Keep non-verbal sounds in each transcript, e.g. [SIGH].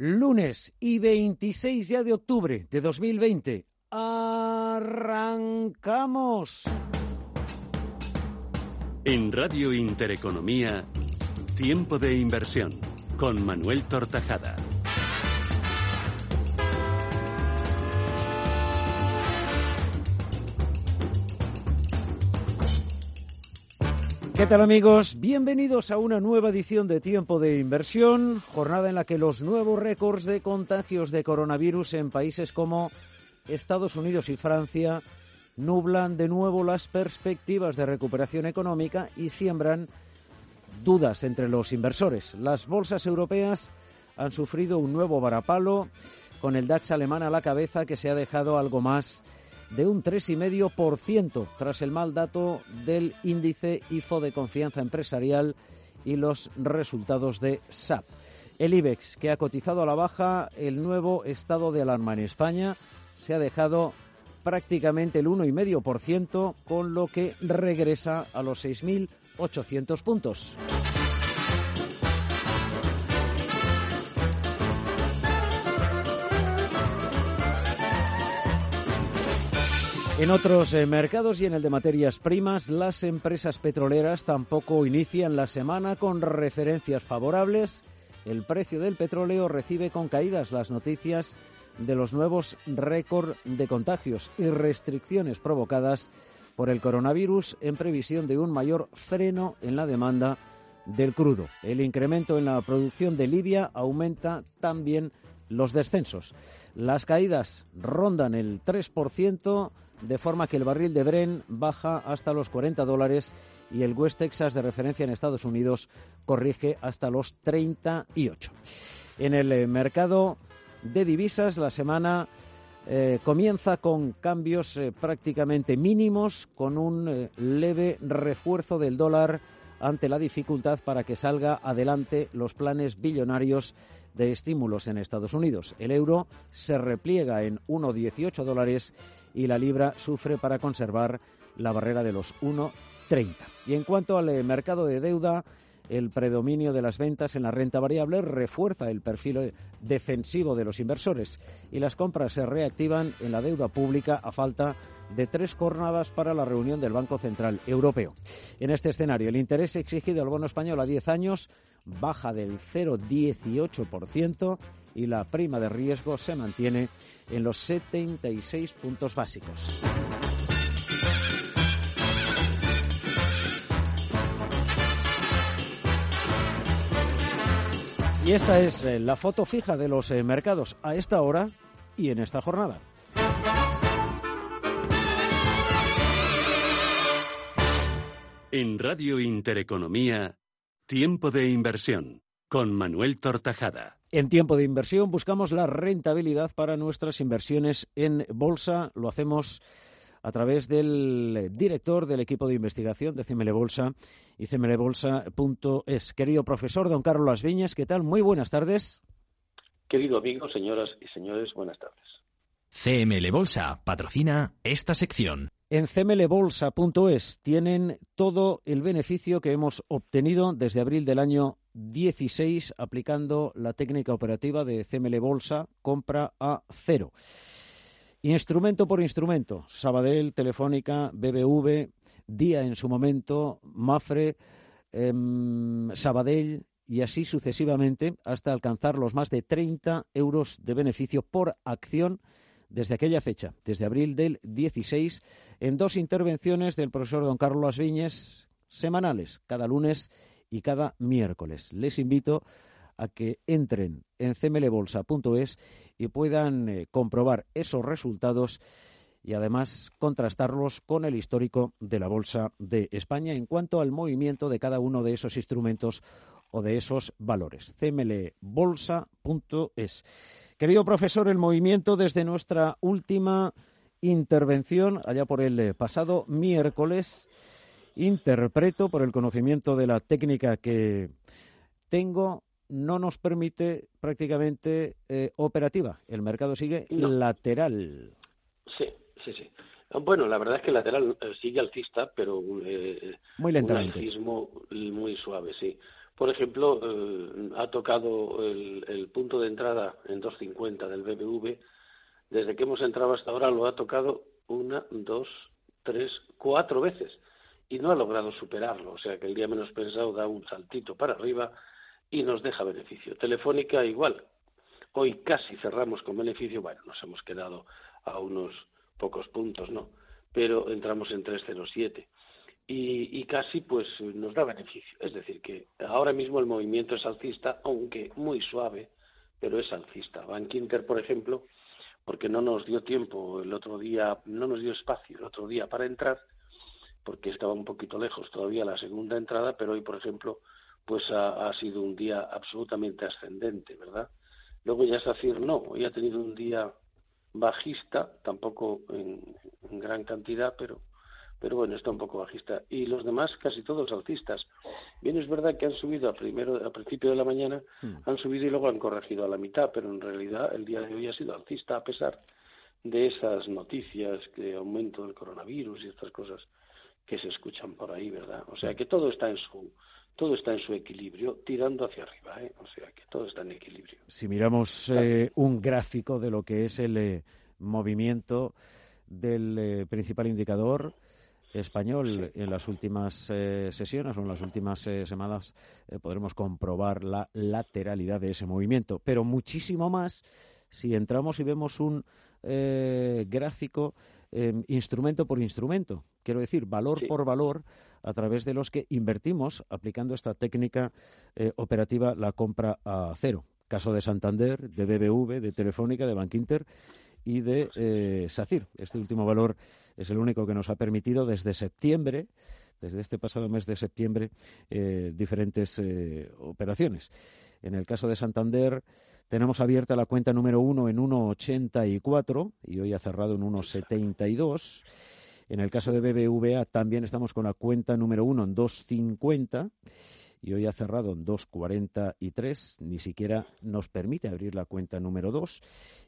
Lunes y 26 ya de octubre de 2020. ¡Arrancamos! En Radio Intereconomía, Tiempo de Inversión, con Manuel Tortajada. ¿Qué tal amigos? Bienvenidos a una nueva edición de Tiempo de Inversión, jornada en la que los nuevos récords de contagios de coronavirus en países como Estados Unidos y Francia nublan de nuevo las perspectivas de recuperación económica y siembran dudas entre los inversores. Las bolsas europeas han sufrido un nuevo varapalo con el DAX alemán a la cabeza que se ha dejado algo más de un 3,5% tras el mal dato del índice IFO de confianza empresarial y los resultados de SAP. El IBEX, que ha cotizado a la baja el nuevo estado de alarma en España, se ha dejado prácticamente el 1,5%, con lo que regresa a los 6.800 puntos. En otros eh, mercados y en el de materias primas, las empresas petroleras tampoco inician la semana con referencias favorables. El precio del petróleo recibe con caídas las noticias de los nuevos récord de contagios y restricciones provocadas por el coronavirus en previsión de un mayor freno en la demanda del crudo. El incremento en la producción de Libia aumenta también los descensos. Las caídas rondan el 3%, de forma que el barril de Bren baja hasta los 40 dólares y el West Texas de referencia en Estados Unidos corrige hasta los 38. En el eh, mercado de divisas la semana eh, comienza con cambios eh, prácticamente mínimos, con un leve refuerzo del dólar ante la dificultad para que salga adelante los planes billonarios de estímulos en Estados Unidos. El euro se repliega en 1,18 dólares y la libra sufre para conservar la barrera de los 1,30. Y en cuanto al eh, mercado de deuda, el predominio de las ventas en la renta variable refuerza el perfil eh, defensivo de los inversores y las compras se reactivan en la deuda pública a falta de tres jornadas para la reunión del Banco Central Europeo. En este escenario, el interés exigido al bono español a 10 años baja del 0,18% y la prima de riesgo se mantiene en los 76 puntos básicos. Y esta es eh, la foto fija de los eh, mercados a esta hora y en esta jornada. En Radio Intereconomía, Tiempo de Inversión, con Manuel Tortajada. En tiempo de inversión buscamos la rentabilidad para nuestras inversiones en bolsa. Lo hacemos a través del director del equipo de investigación de CML Bolsa y cmlbolsa.es. Querido profesor don Carlos Las Viñas, ¿qué tal? Muy buenas tardes. Querido amigo, señoras y señores, buenas tardes. CML Bolsa patrocina esta sección. En cmlbolsa.es tienen todo el beneficio que hemos obtenido desde abril del año 16 aplicando la técnica operativa de CML Bolsa, compra a cero. Instrumento por instrumento, Sabadell, Telefónica, BBV, Día en su momento, Mafre, em, Sabadell y así sucesivamente hasta alcanzar los más de 30 euros de beneficio por acción desde aquella fecha, desde abril del 16, en dos intervenciones del profesor don Carlos Viñes semanales, cada lunes y cada miércoles. Les invito a que entren en cmlbolsa.es y puedan eh, comprobar esos resultados y además contrastarlos con el histórico de la Bolsa de España en cuanto al movimiento de cada uno de esos instrumentos o de esos valores. cmlbolsa.es. Querido profesor, el movimiento desde nuestra última intervención, allá por el eh, pasado miércoles, interpreto por el conocimiento de la técnica que tengo, no nos permite prácticamente eh, operativa. El mercado sigue lateral. Sí, sí, sí. Bueno, la verdad es que el lateral eh, sigue alcista, pero muy lentamente. Un muy suave, sí. Por ejemplo, ha tocado el, el, punto de entrada en 2.50 del BBV desde que hemos entrado hasta ahora lo ha tocado una, dos, tres, cuatro veces y no ha logrado superarlo. O sea que el día menos pensado da un saltito para arriba y nos deja beneficio. Telefónica igual. Hoy casi cerramos con beneficio. Bueno, nos hemos quedado a unos pocos puntos, ¿no? Pero entramos en 307. Y, y casi pues nos da beneficio. Es decir, que ahora mismo el movimiento es alcista, aunque muy suave, pero es alcista. Bank Inter, por ejemplo, porque no nos dio tiempo el otro día, no nos dio espacio el otro día para entrar, porque estaba un poquito lejos todavía la segunda entrada, pero hoy, por ejemplo, pues ha, sido un día absolutamente ascendente, ¿verdad? Luego ya SACIR no, hoy ha tenido un día bajista, tampoco en gran cantidad, pero pero bueno, está un poco bajista. Y los demás, casi todos alcistas. Bien, es verdad que han subido a, primero, a principio de la mañana, hmm. han subido y luego han corregido a la mitad, pero en realidad el día de hoy ha sido alcista a pesar de esas noticias de aumento del coronavirus y estas cosas que se escuchan por ahí, ¿verdad? O sea que todo está en su todo está en su equilibrio, tirando hacia arriba, ¿eh? O sea que todo está en equilibrio. Si miramos eh, un gráfico de lo que es el eh, movimiento del eh, principal indicador, español en las últimas eh, sesiones o en las últimas eh, semanas eh, podremos comprobar la lateralidad de ese movimiento, pero muchísimo más si entramos y vemos un gráfico instrumento por instrumento, quiero decir, valor por valor, a través de los que invertimos aplicando esta técnica operativa, la compra a cero. Caso de Santander, de BBV, de Telefónica, de Bankinter y de SACIR. Este último valor es el único que nos ha permitido desde septiembre, desde este pasado mes de septiembre, eh, diferentes eh, operaciones. En el caso de Santander, tenemos abierta la cuenta número uno en 1,84 y hoy ha cerrado en 1,72. En el caso de BBVA también estamos con la cuenta número uno en 2,50 y hoy ha cerrado en 2,43. Ni siquiera nos permite abrir la cuenta número dos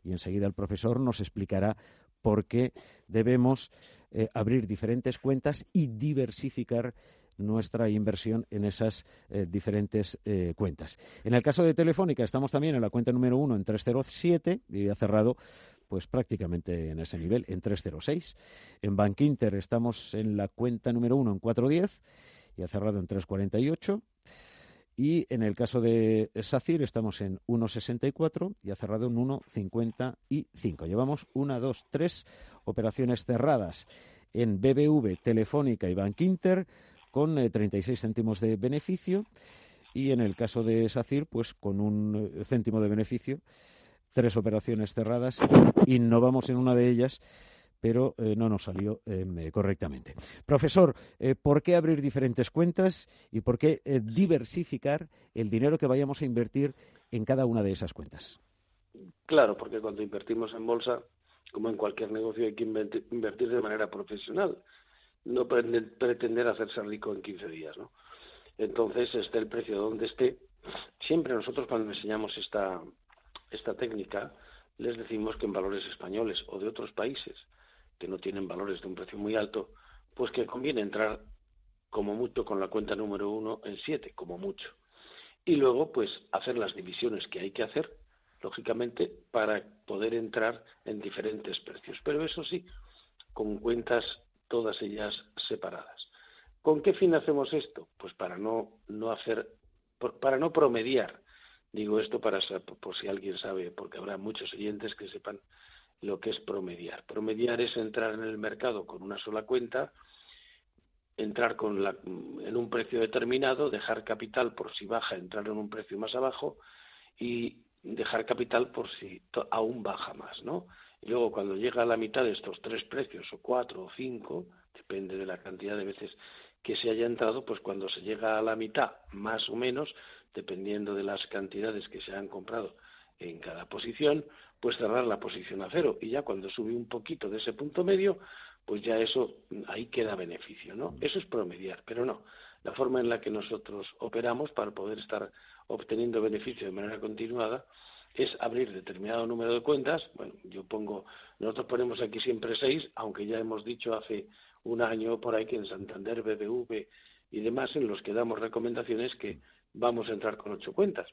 y enseguida el profesor nos explicará porque debemos eh, abrir diferentes cuentas y diversificar nuestra inversión en esas eh, diferentes eh, cuentas. En el caso de Telefónica estamos también en la cuenta número uno en 307 y ha cerrado pues prácticamente en ese nivel, en 306. En Bankinter estamos en la cuenta número uno en 410 y ha cerrado en 348. Y en el caso de SACIR estamos en 1,64 y ha cerrado en 1,55. Llevamos una, dos, tres operaciones cerradas en BBV, Telefónica y Bankinter con 36 eh, céntimos de beneficio y en el caso de SACIR pues con un eh, céntimo de beneficio tres operaciones cerradas innovamos en una de ellas pero eh, no nos salió em, eh, correctamente. Profesor, eh, ¿por qué abrir diferentes cuentas y por qué diversificar el dinero que vayamos a invertir en cada una de esas cuentas? Claro, porque cuando invertimos en bolsa, como en cualquier negocio, hay que invertir de manera profesional, no pretender hacerse rico en 15 días, ¿no? Entonces, esté el precio donde esté, siempre nosotros cuando enseñamos esta, esta técnica, les decimos que en valores españoles o de otros países que no tienen valores de un precio muy alto, pues que conviene entrar como mucho con la cuenta número uno en siete, como mucho. Y luego, pues, hacer las divisiones que hay que hacer, lógicamente, para poder entrar en diferentes precios. Pero eso sí, con cuentas todas ellas separadas. ¿Con qué fin hacemos esto? Pues para no, no hacer, para no promediar. Digo esto para por si alguien sabe, porque habrá muchos oyentes que sepan lo que es promediar. Promediar es entrar en el mercado con una sola cuenta, entrar con la, en un precio determinado, dejar capital por si baja, entrar en un precio más abajo y dejar capital por si aún baja más, ¿no? Y luego cuando llega a la mitad de estos tres precios, o cuatro o cinco, depende de la cantidad de veces que se haya entrado, pues cuando se llega a la mitad, más o menos, dependiendo de las cantidades que se han comprado en cada posición, pues cerrar la posición a cero. Y ya cuando sube un poquito de ese punto medio, pues ya eso, ahí queda beneficio, ¿no? Eso es promediar, pero no. La forma en la que nosotros operamos para poder estar obteniendo beneficio de manera continuada es abrir determinado número de cuentas. Bueno, yo pongo, nosotros ponemos aquí siempre seis, aunque ya hemos dicho hace un año por ahí que en Santander, BBV y demás, en los que damos recomendaciones que vamos a entrar con ocho cuentas.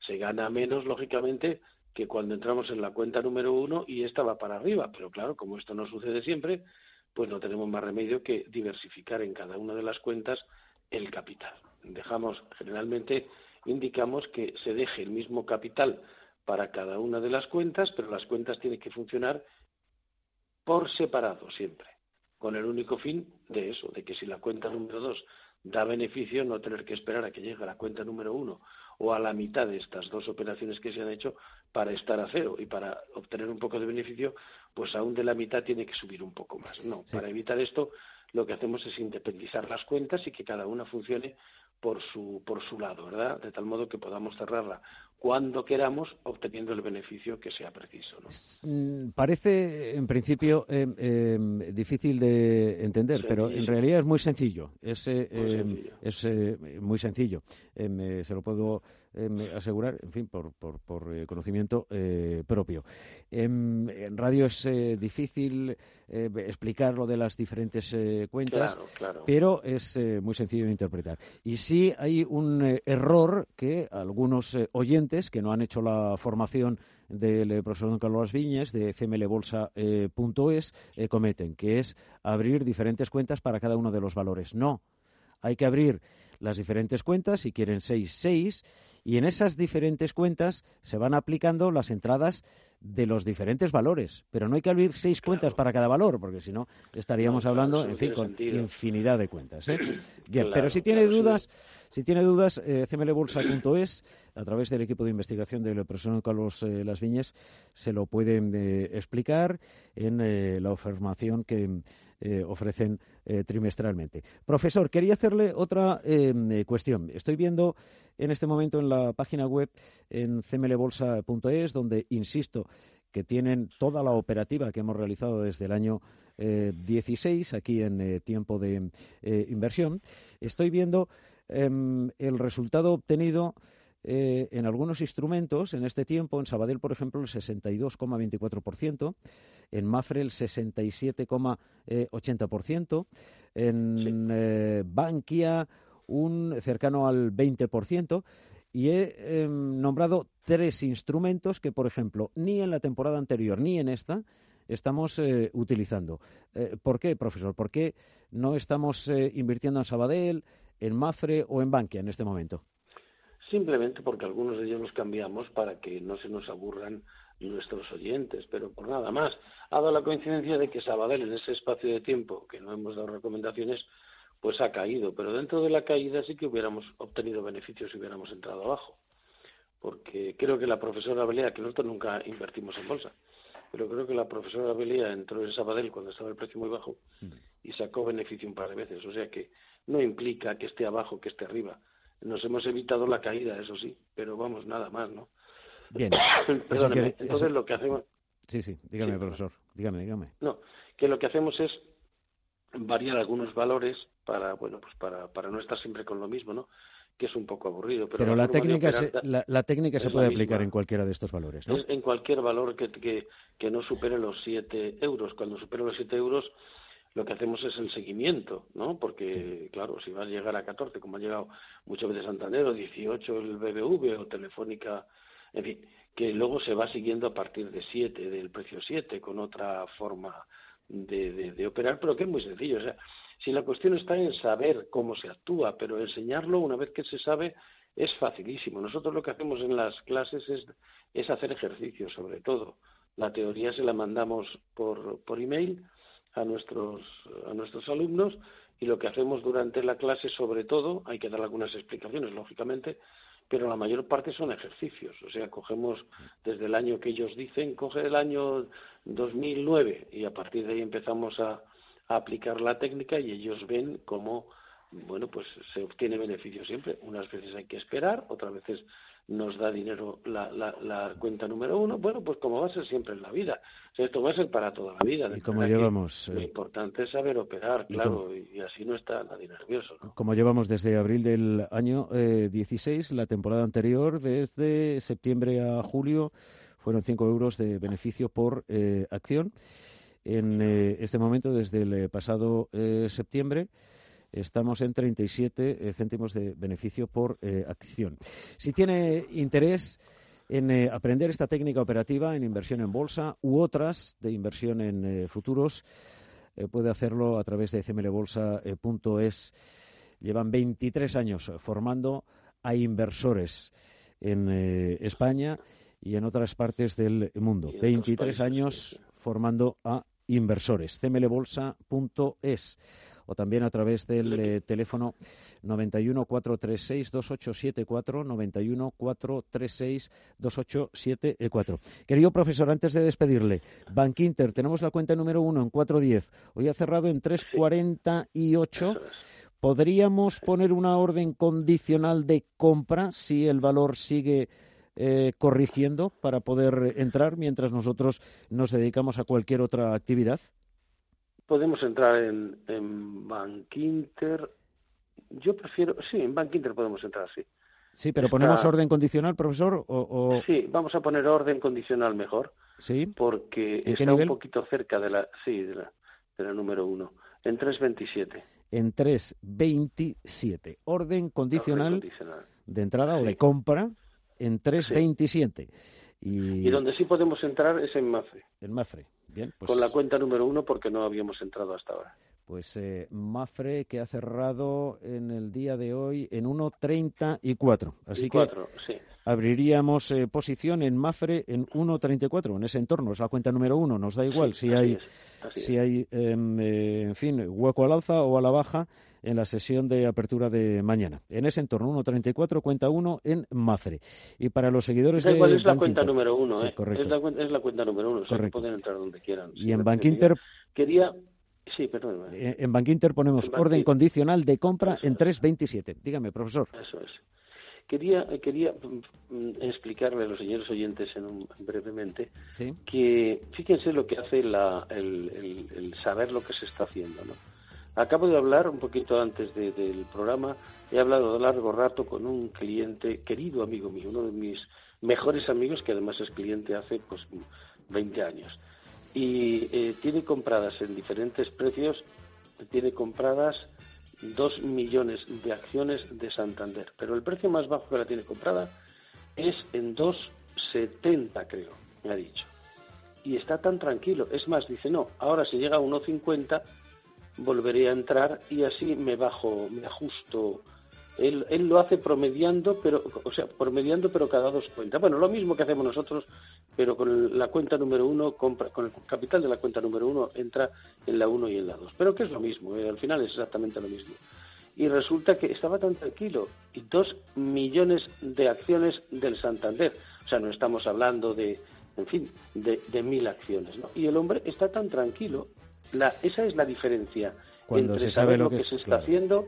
Se gana menos, lógicamente, que cuando entramos en la cuenta número uno y esta va para arriba. Pero claro, como esto no sucede siempre, pues no tenemos más remedio que diversificar en cada una de las cuentas el capital. Dejamos, generalmente, indicamos que se deje el mismo capital para cada una de las cuentas, pero las cuentas tienen que funcionar por separado siempre, con el único fin de eso, de que si la cuenta número dos da beneficio, no tener que esperar a que llegue a la cuenta número uno o a la mitad de estas dos operaciones que se han hecho para estar a cero y para obtener un poco de beneficio, pues aún de la mitad tiene que subir un poco más. No, para evitar esto, lo que hacemos es independizar las cuentas y que cada una funcione por su, por su lado, ¿verdad? De tal modo que podamos cerrarla cuando queramos, obteniendo el beneficio que sea preciso. Mm, parece, en principio, em, em, difícil de entender, pero en realidad es muy sencillo. Es, eh, em, es eh, muy sencillo. Eh, se lo puedo asegurar, en fin, por, por, por conocimiento propio. en radio es difícil explicar lo de las diferentes cuentas, pero es muy sencillo de interpretar. Y sí hay un error que algunos oyentes que no han hecho la formación del eh, profesor don Carlos Viñes de cmlbolsa.es eh, eh, cometen, que es abrir diferentes cuentas para cada uno de los valores. No, hay que abrir las diferentes cuentas, si quieren seis, seis, y en esas diferentes cuentas se van aplicando las entradas de los diferentes valores. Pero no hay que abrir seis cuentas para cada valor, porque si no estaríamos hablando, en fin, con infinidad de cuentas. ¿eh? [CLEARS THROAT] Bien, pero si tiene dudas, si tiene dudas, eh, a través del equipo de investigación del profesor Carlos eh, Las Viñes, se lo pueden eh, explicar en la formación que ofrecen trimestralmente. Profesor, quería hacerle otra cuestión. Estoy viendo en este momento en la página web en cmlbolsa.es, donde, insisto, que tienen toda la operativa que hemos realizado desde el año 16, aquí en tiempo de inversión. Estoy viendo Em, el resultado obtenido eh, en algunos instrumentos en este tiempo, en Sabadell, por ejemplo, el 62,24%, en Mafre el 67,80%, en eh, Bankia un cercano al 20%, y he em, nombrado tres instrumentos que, por ejemplo, ni en la temporada anterior ni en esta estamos eh, utilizando. ¿Por qué, profesor? ¿Por qué no estamos invirtiendo en Sabadell, en Mafre o en Bankia en este momento? Simplemente porque algunos de ellos los cambiamos para que no se nos aburran nuestros oyentes, pero por nada más. Ha dado la coincidencia de que Sabadell en ese espacio de tiempo que no hemos dado recomendaciones, pues ha caído, pero dentro de la caída sí que hubiéramos obtenido beneficios si hubiéramos entrado abajo. Porque creo que la profesora Belea, que nosotros nunca invertimos en bolsa, pero creo que la profesora Belea entró en Sabadell cuando estaba el precio muy bajo mm. y sacó beneficio un par de veces. O sea que no implica que esté abajo, que esté arriba. Nos hemos evitado la caída, eso sí, pero vamos, nada más, ¿no? Bien. [COUGHS] Perdóneme, entonces lo que hacemos... Sí, sí, dígame, profesor, dígame, dígame. No, que lo que hacemos es variar algunos valores para, bueno, pues para, para no estar siempre con lo mismo, ¿no? que es un poco aburrido. Pero, la, técnica se, la, técnica se puede aplicar en cualquiera de estos valores, ¿no? en cualquier valor que, que, que, no supere los 7 euros. Cuando supere los 7 euros, lo que hacemos es el seguimiento, ¿no? Porque, claro, si va a llegar a 14, como ha llegado muchas veces Santander, o 18 el BBV, o Telefónica, en fin, que luego se va siguiendo a partir de 7, del precio 7, con otra forma de, de, operar, pero que es muy sencillo. O sea, si la cuestión está en saber cómo se actúa, pero enseñarlo una vez que se sabe es facilísimo. Nosotros lo que hacemos en las clases es, es hacer ejercicios, sobre todo. La teoría se la mandamos por, por email a nuestros, a nuestros alumnos y lo que hacemos durante la clase, sobre todo, hay que dar algunas explicaciones, lógicamente, pero la mayor parte son ejercicios. O sea, cogemos desde el año que ellos dicen, coge el año 2009 y a partir de ahí empezamos a, a aplicar la técnica y ellos ven cómo bueno, pues se obtiene beneficio siempre. Unas veces hay que esperar, otras veces nos da dinero la, la, cuenta número uno. Bueno, pues como va a ser siempre en la vida. esto va a ser para toda la vida. ¿Y como llevamos? Lo eh, importante es saber operar, claro, y, así no está nadie nervioso. Como llevamos desde abril del año eh, 16, la temporada anterior, desde septiembre a julio, fueron 5 euros de beneficio por eh, acción. En eh, este momento, desde el pasado septiembre, estamos en 37 eh, céntimos de beneficio por eh, acción. Si tiene interés en eh, aprender esta técnica operativa en inversión en bolsa u otras de inversión en futuros, puede hacerlo a través de cmlbolsa.es. Llevan 23 años formando a inversores en España y en otras partes del mundo. 23 años formando a inversores. cmlbolsa.es o también a través del eh, teléfono 91 436 2874 91 436 2874. Querido profesor, antes de despedirle, Bank Inter, tenemos la cuenta número uno en 410. Hoy ha cerrado en 348. ¿Podríamos poner una orden condicional de compra si el valor sigue eh, corrigiendo para poder entrar mientras nosotros nos dedicamos a cualquier otra actividad? Podemos entrar en, en Bankinter. Yo prefiero, sí, en Bankinter podemos entrar, sí. Sí, pero ponemos orden condicional, profesor, o, Sí, vamos a poner orden condicional mejor. Sí. Porque está un poquito cerca de la, sí, de la, de la número uno, en 327. En 327. Orden condicional, de entrada o de compra en 327. Y... y donde sí podemos entrar es en Mafre. En Mafre. Bien, pues... Con la cuenta número uno porque no habíamos entrado hasta ahora. Pues eh, Mafre que ha cerrado en el día de hoy en 1.34. Así que sí. Abriríamos eh, posición en Mafre en 1.34, en ese entorno. Es la cuenta número uno. Nos da igual si hay, si hay em, eh, en fin, hueco al alza o a la baja en la sesión de apertura de mañana. En ese entorno, 1.34, cuenta 1 en Mafre. Y para los seguidores de igual, es la cuenta número 1, ¿eh? Es la, es la, cuenta número 1, o sea, que pueden entrar donde quieran. Y en Bank Inter... Quería... Sí, perdón. En Bank Inter ponemos orden condicional de compra en 3.27. Dígame, profesor. Eso es. Quería, quería mm, explicarle a los señores oyentes en brevemente que fíjense lo que hace la, el, el, saber lo que se está haciendo. ¿no? Acabo de hablar un poquito antes del programa, he hablado de largo rato con un cliente, querido amigo mío, uno de mis mejores amigos, que además es cliente hace pues 20 años. Y eh, tiene compradas en diferentes precios, tiene compradas dos millones de acciones de Santander, pero el precio más bajo que la tiene comprada es en 2,70 creo, me ha dicho. Y está tan tranquilo, es más, dice, no, ahora si llega a 1,50 volveré a entrar y así me bajo, me ajusto. Él, él lo hace promediando, pero, o sea, promediando, pero cada dos cuentas. Bueno, lo mismo que hacemos nosotros, pero con la cuenta número uno, compra, con el capital de la cuenta número uno, entra en la uno y en la dos. Pero que es lo mismo, eh, al final es exactamente lo mismo. Y resulta que estaba tan tranquilo. Y dos millones de acciones del Santander. O sea, no estamos hablando de, en fin, de, de mil acciones. ¿no? Y el hombre está tan tranquilo la, esa es la diferencia entre saber lo que, se está haciendo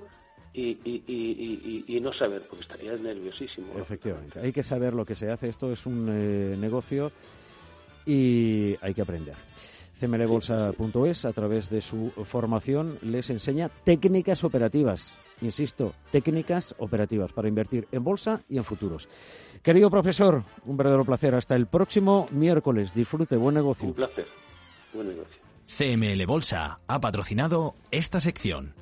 y, y, no saber, porque estaría nerviosísimo. Efectivamente, hay que saber lo que se hace. Esto es un eh, negocio y hay que aprender. cmlbolsa.es, a través de su formación, les enseña técnicas operativas. Insisto, técnicas operativas para invertir en bolsa y en futuros. Querido profesor, un verdadero placer. Hasta el próximo miércoles. Disfrute, buen negocio. Un placer, buen negocio. CML Bolsa ha patrocinado esta sección.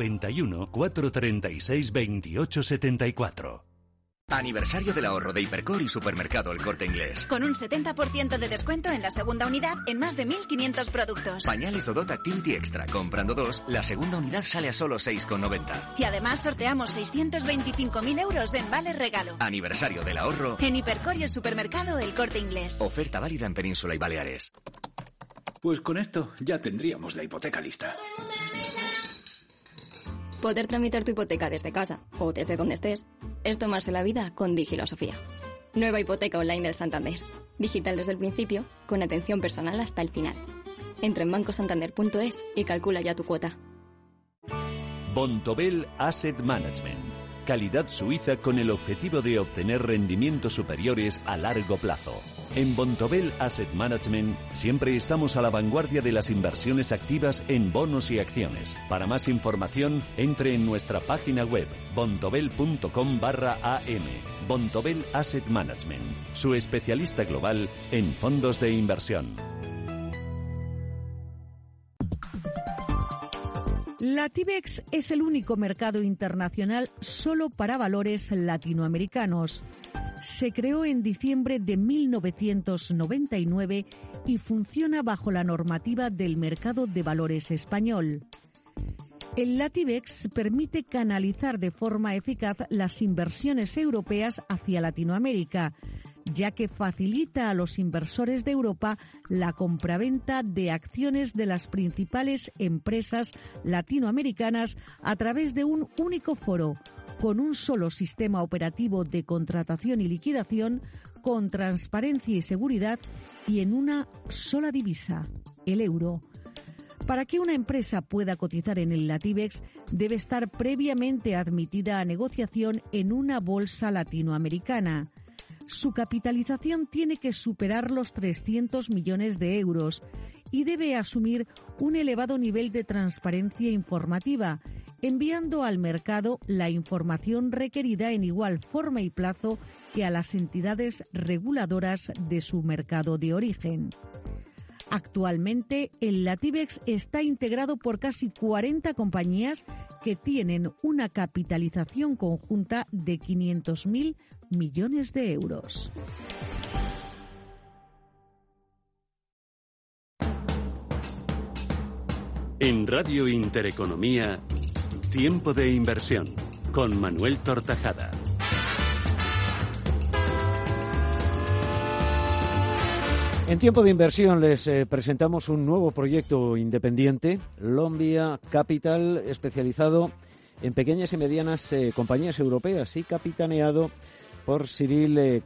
91 436 2874. Aniversario del ahorro de Hipercor y Supermercado El Corte Inglés. Con un 70% de descuento en la segunda unidad en más de 1.500 productos. Pañales Dodot Activity Extra. Comprando dos, la segunda unidad sale a solo 6,90. Y además sorteamos 625.000 euros en vale regalo. Aniversario del ahorro. En Hipercor y el Supermercado El Corte Inglés. Oferta válida en Península y Baleares. Pues con esto ya tendríamos la hipoteca lista. Poder tramitar tu hipoteca desde casa o desde donde estés es tomarse la vida con Digilosofía. Nueva hipoteca online del Santander. Digital desde el principio, con atención personal hasta el final. Entra en bancosantander.es y calcula ya tu cuota. Bontobel Asset Management. Calidad suiza con el objetivo de obtener rendimientos superiores a largo plazo. En Bontobel Asset Management siempre estamos a la vanguardia de las inversiones activas en bonos y acciones. Para más información, entre en nuestra página web bontobel.com barra am. Bontobel Asset Management, su especialista global en fondos de inversión. La TIBEX es el único mercado internacional solo para valores latinoamericanos. Se creó en diciembre de 1999 y funciona bajo la normativa del mercado de valores español. El Latibex permite canalizar de forma eficaz las inversiones europeas hacia Latinoamérica, ya que facilita a los inversores de Europa la compraventa de acciones de las principales empresas latinoamericanas a través de un único foro, con un solo sistema operativo de contratación y liquidación, con transparencia y seguridad y en una sola divisa, el euro. Para que una empresa pueda cotizar en el Latibex, debe estar previamente admitida a negociación en una bolsa latinoamericana su capitalización tiene que superar los 300 millones de euros y debe asumir un elevado nivel de transparencia informativa, enviando al mercado la información requerida en igual forma y plazo que a las entidades reguladoras de su mercado de origen. Actualmente, el Latibex está integrado por casi 40 compañías que tienen una capitalización conjunta de 500.000 millones de euros. En Radio Intereconomía, Tiempo de Inversión, con Manuel Tortajada. En tiempo de inversión les eh, presentamos un nuevo proyecto independiente, Lombia Capital, especializado en pequeñas y medianas eh, compañías europeas y capitaneado por Cyril eh,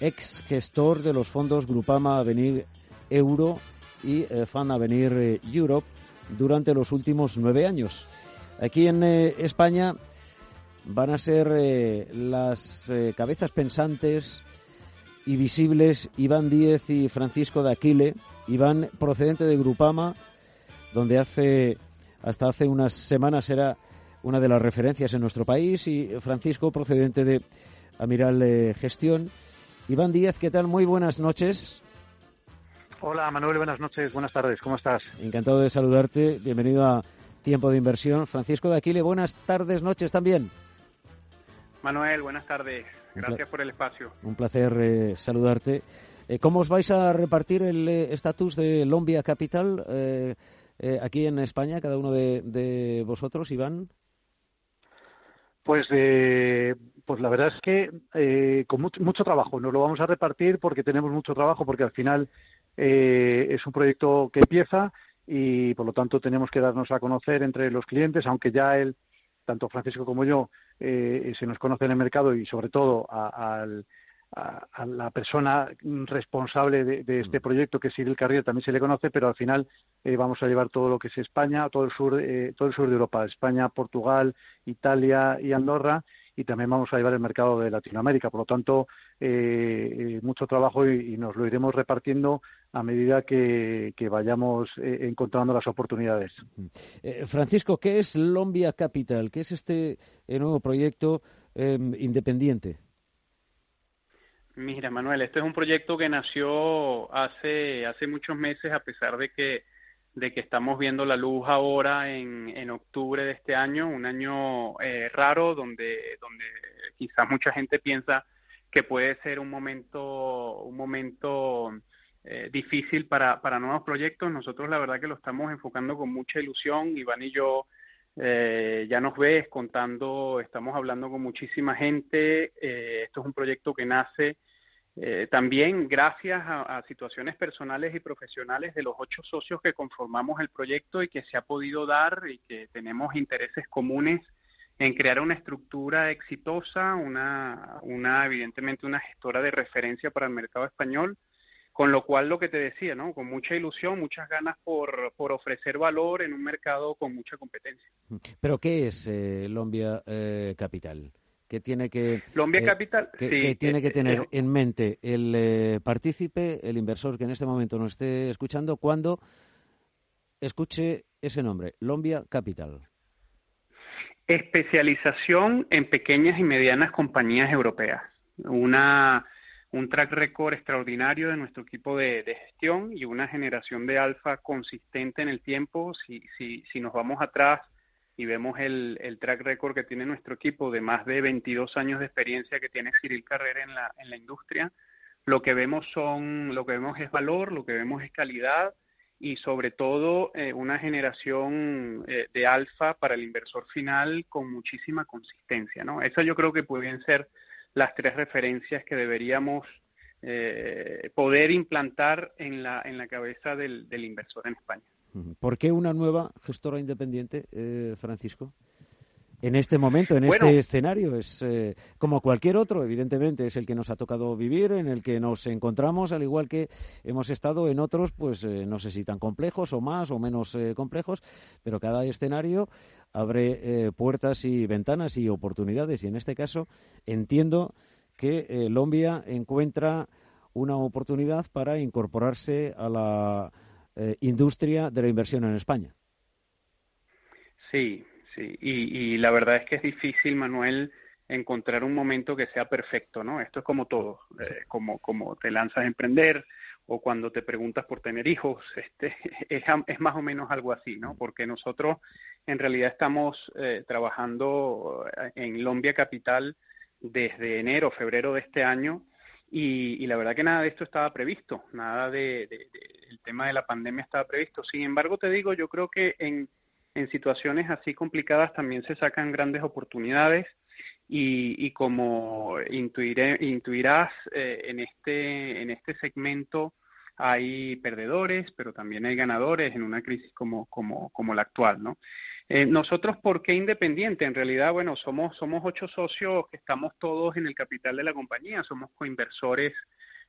ex gestor de los fondos Grupama Avenir Euro y Fan Avenir Europe durante los últimos nueve años. Aquí en España van a ser las cabezas pensantes y visibles Iván Díez y Francisco de Aquile. Iván procedente de Grupama, donde hace hasta hace unas semanas era una de las referencias en nuestro país, y Francisco procedente de Amiral eh, Gestión. Iván Díez, ¿qué tal? Muy buenas noches. Hola Manuel, buenas noches, buenas tardes, ¿cómo estás? Encantado de saludarte, bienvenido a Tiempo de Inversión. Francisco de Aquile, buenas tardes, noches también. Manuel, buenas tardes. Gracias por el espacio. Un placer eh, saludarte. Eh, ¿Cómo os vais a repartir el eh, estatus de Lombia Capital aquí en España, cada uno de, vosotros, Iván? Pues, pues la verdad es que con mucho, mucho, trabajo. Nos lo vamos a repartir porque tenemos mucho trabajo, porque al final es un proyecto que empieza y por lo tanto tenemos que darnos a conocer entre los clientes, aunque ya él, tanto Francisco como yo, eh, se nos conoce en el mercado y sobre todo a, la persona responsable de, este mm. proyecto, que es Cyril Carrier, también se le conoce, pero al final eh, vamos a llevar todo lo que es España, todo el sur, eh, todo el sur de Europa, España, Portugal, Italia y Andorra, y también vamos a llevar el mercado de Latinoamérica. Por lo tanto, eh, mucho trabajo y, nos lo iremos repartiendo a medida que, vayamos eh, encontrando las oportunidades. Eh, Francisco, ¿qué es Lombia Capital? ¿Qué es este nuevo proyecto em, independiente? Mira, Manuel, este es un proyecto que nació hace, hace muchos meses, a pesar de que de que estamos viendo la luz ahora en, en octubre de este año, un año eh, raro donde, donde quizás mucha gente piensa que puede ser un momento, un momento eh, difícil para, para nuevos proyectos. Nosotros la verdad que lo estamos enfocando con mucha ilusión. Iván y yo eh, ya nos ves contando, estamos hablando con muchísima gente. Eh, esto es un proyecto que nace eh, también gracias a, situaciones personales y profesionales de los ocho socios que conformamos el proyecto y que se ha podido dar y que tenemos intereses comunes en crear una estructura exitosa, una, una evidentemente una gestora de referencia para el mercado español, con lo cual lo que te decía, ¿no? Con mucha ilusión, muchas ganas por, ofrecer valor en un mercado con mucha competencia. Pero ¿qué es eh, Lombia eh, Capital? Que tiene que Lombia Capital que, tiene que tener en mente el eh, partícipe, el inversor que en este momento nos esté escuchando, cuando escuche ese nombre, Lombia Capital. Especialización en pequeñas y medianas compañías europeas. Una, un track record extraordinario de nuestro equipo de, de gestión y una generación de alfa consistente en el tiempo. Si, si, si nos vamos atrás y vemos el, el, track record que tiene nuestro equipo de más de 22 años de experiencia que tiene Cyril Carrera en la, en la industria, lo que vemos son, lo que vemos es valor, lo que vemos es calidad y sobre todo eh, una generación eh, de alfa para el inversor final con muchísima consistencia, ¿no? Esas yo creo que pueden ser las tres referencias que deberíamos eh, poder implantar en la, en la cabeza del, del inversor en España. ¿Por qué una nueva gestora independiente, eh, Francisco? En este momento, en este escenario, es eh, como cualquier otro, evidentemente, es el que nos ha tocado vivir, en el que nos encontramos, al igual que hemos estado en otros, pues eh, no sé si tan complejos o más o menos complejos, pero cada escenario abre puertas y ventanas y oportunidades. Y en este caso, entiendo que Lombia encuentra una oportunidad para incorporarse a la eh, industria de la inversión en España. Sí, sí, y, la verdad es que es difícil, Manuel, encontrar un momento que sea perfecto, ¿no? Esto es como todo, eh, como, como te lanzas a emprender o cuando te preguntas por tener hijos, [LAUGHS] este, es, es más o menos algo así, ¿no? Porque nosotros en realidad estamos eh, trabajando en Lombia Capital desde enero, febrero de este año y, la verdad que nada de esto estaba previsto, nada de, el tema de la pandemia estaba previsto. Sin embargo, te digo, yo creo que en, en situaciones así complicadas también se sacan grandes oportunidades y, y como intuiré, intuirás eh, en este en este segmento hay perdedores, pero también hay ganadores en una crisis como como como la actual, ¿no? Eh, nosotros, ¿por qué independiente? En realidad, bueno, somos, somos ocho socios que estamos todos en el capital de la compañía, somos coinversores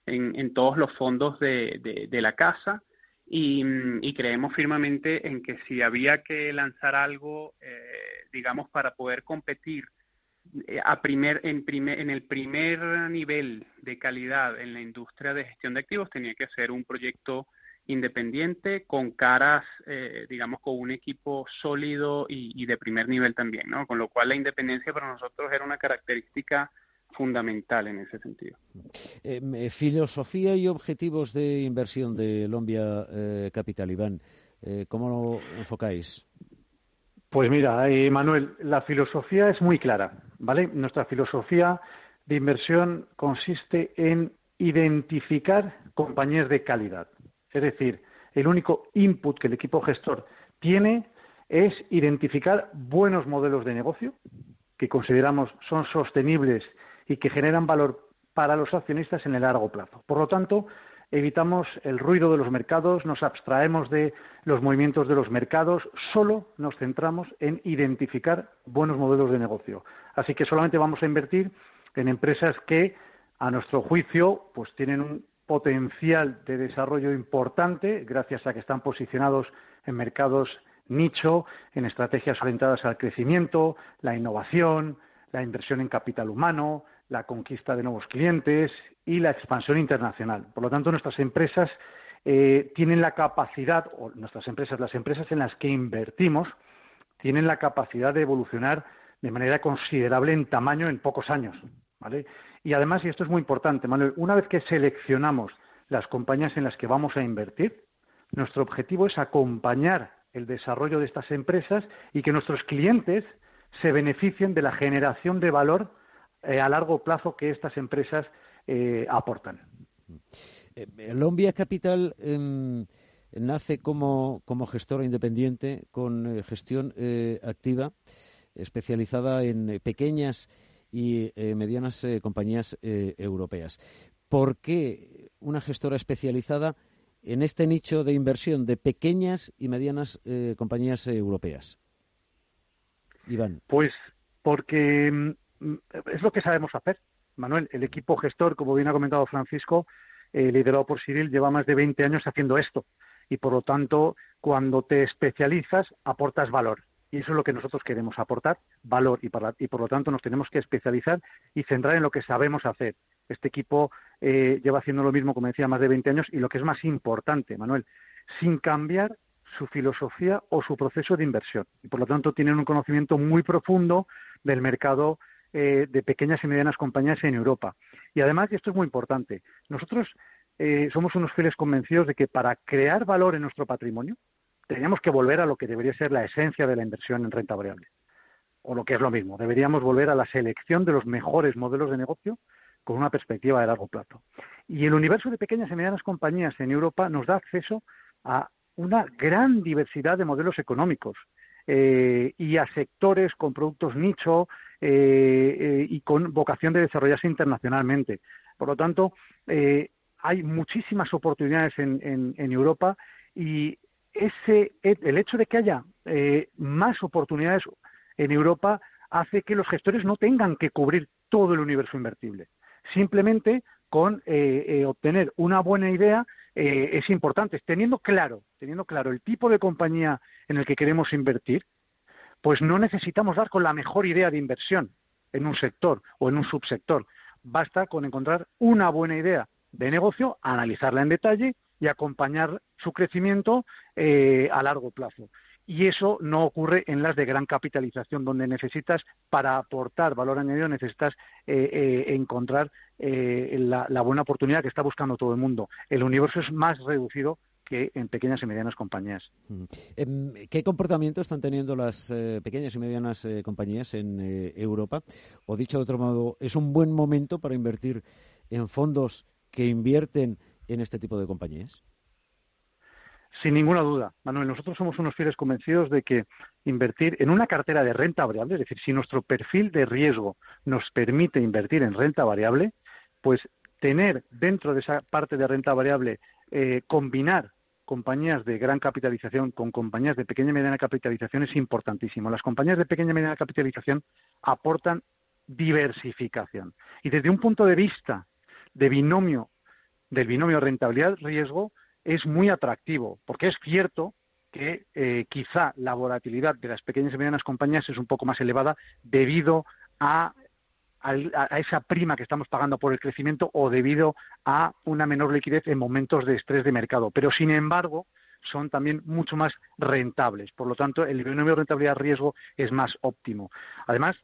en, todos los fondos de, la casa y, y, creemos firmemente en que si había que lanzar algo, eh, digamos, para poder competir eh, a primer, en, primer, en el primer nivel de calidad en la industria de gestión de activos, tenía que ser un proyecto independiente, con caras, eh, digamos, con un equipo sólido y, de primer nivel también, ¿no? Con lo cual la independencia para nosotros era una característica fundamental en ese sentido. Eh, filosofía y objetivos de inversión de Lombia eh, Capital, Iván, ¿cómo lo enfocáis? Pues mira, Manuel, la filosofía es muy clara, ¿vale? Nuestra filosofía de inversión consiste en identificar compañías de calidad. Es decir, el único input que el equipo gestor tiene es identificar buenos modelos de negocio que consideramos son sostenibles y que generan valor para los accionistas en el largo plazo. Por lo tanto, evitamos el ruido de los mercados, nos abstraemos de los movimientos de los mercados, solo nos centramos en identificar buenos modelos de negocio. Así que solamente vamos a invertir en empresas que, a nuestro juicio, pues tienen un potencial de desarrollo importante gracias a que están posicionados en mercados nicho, en estrategias orientadas al crecimiento, la innovación, la inversión en capital humano, la conquista de nuevos clientes y la expansión internacional. Por lo tanto, nuestras empresas eh, tienen la capacidad, o nuestras empresas, las empresas en las que invertimos, tienen la capacidad de evolucionar de manera considerable en tamaño en pocos años. ¿vale? Y además, y esto es muy importante, Manuel, una vez que seleccionamos las compañías en las que vamos a invertir, nuestro objetivo es acompañar el desarrollo de estas empresas y que nuestros clientes se beneficien de la generación de valor eh, a largo plazo que estas empresas eh, aportan. Lombia Capital em, nace como, como gestora independiente con gestión activa especializada en pequeñas y medianas compañías europeas. ¿Por qué una gestora especializada en este nicho de inversión de pequeñas y medianas eh, compañías europeas? Iván. Pues porque mm, es lo que sabemos hacer. Manuel, el equipo gestor, como bien ha comentado Francisco, eh, liderado por Cyril, lleva más de 20 años haciendo esto. Y por lo tanto, cuando te especializas, aportas valor. Y eso es lo que nosotros queremos, aportar valor. Y, y por lo tanto, nos tenemos que especializar y centrar en lo que sabemos hacer. Este equipo eh, lleva haciendo lo mismo, como decía, más de 20 años y lo que es más importante, Manuel, sin cambiar su filosofía o su proceso de inversión. Y por lo tanto tienen un conocimiento muy profundo del mercado eh, de pequeñas y medianas compañías en Europa. Y además, y esto es muy importante, nosotros eh, somos unos fieles convencidos de que para crear valor en nuestro patrimonio, teníamos que volver a lo que debería ser la esencia de la inversión en renta variable. O lo que es lo mismo, deberíamos volver a la selección de los mejores modelos de negocio con una perspectiva de largo plazo. Y el universo de pequeñas y medianas compañías en Europa nos da acceso a una gran diversidad de modelos económicos eh, y a sectores con productos nicho eh, eh, y con vocación de desarrollarse internacionalmente. Por lo tanto, hay muchísimas oportunidades en, en, Europa y ese, el hecho de que haya más oportunidades en Europa hace que los gestores no tengan que cubrir todo el universo invertible simplemente con eh, eh, obtener una buena idea eh, es importante, teniendo claro, teniendo claro el tipo de compañía en el que queremos invertir, pues no necesitamos dar con la mejor idea de inversión en un sector o en un subsector. Basta con encontrar una buena idea de negocio, analizarla en detalle y acompañar su crecimiento a largo plazo y eso no ocurre en las de gran capitalización, donde necesitas, para aportar valor añadido, necesitas eh, eh, encontrar eh, la, buena oportunidad que está buscando todo el mundo. El universo es más reducido que en pequeñas y medianas compañías. Em, ¿Qué comportamiento están teniendo las pequeñas y medianas compañías en Europa? O dicho de otro modo, ¿es un buen momento para invertir en fondos que invierten en este tipo de compañías? Sin ninguna duda, Manuel, nosotros somos unos fieles convencidos de que invertir en una cartera de renta variable, es decir, si nuestro perfil de riesgo nos permite invertir en renta variable, pues tener dentro de esa parte de renta variable, eh, combinar compañías de gran capitalización con compañías de pequeña y mediana capitalización es importantísimo. Las compañías de pequeña y mediana capitalización aportan diversificación. Y desde un punto de vista de binomio, del binomio rentabilidad-riesgo, es muy atractivo, porque es cierto que eh, quizá la volatilidad de las pequeñas y medianas compañías es un poco más elevada debido a, esa prima que estamos pagando por el crecimiento o debido a una menor liquidez en momentos de estrés de mercado. Pero, sin embargo, son también mucho más rentables. Por lo tanto, el binomio rentabilidad-riesgo es más óptimo. Además,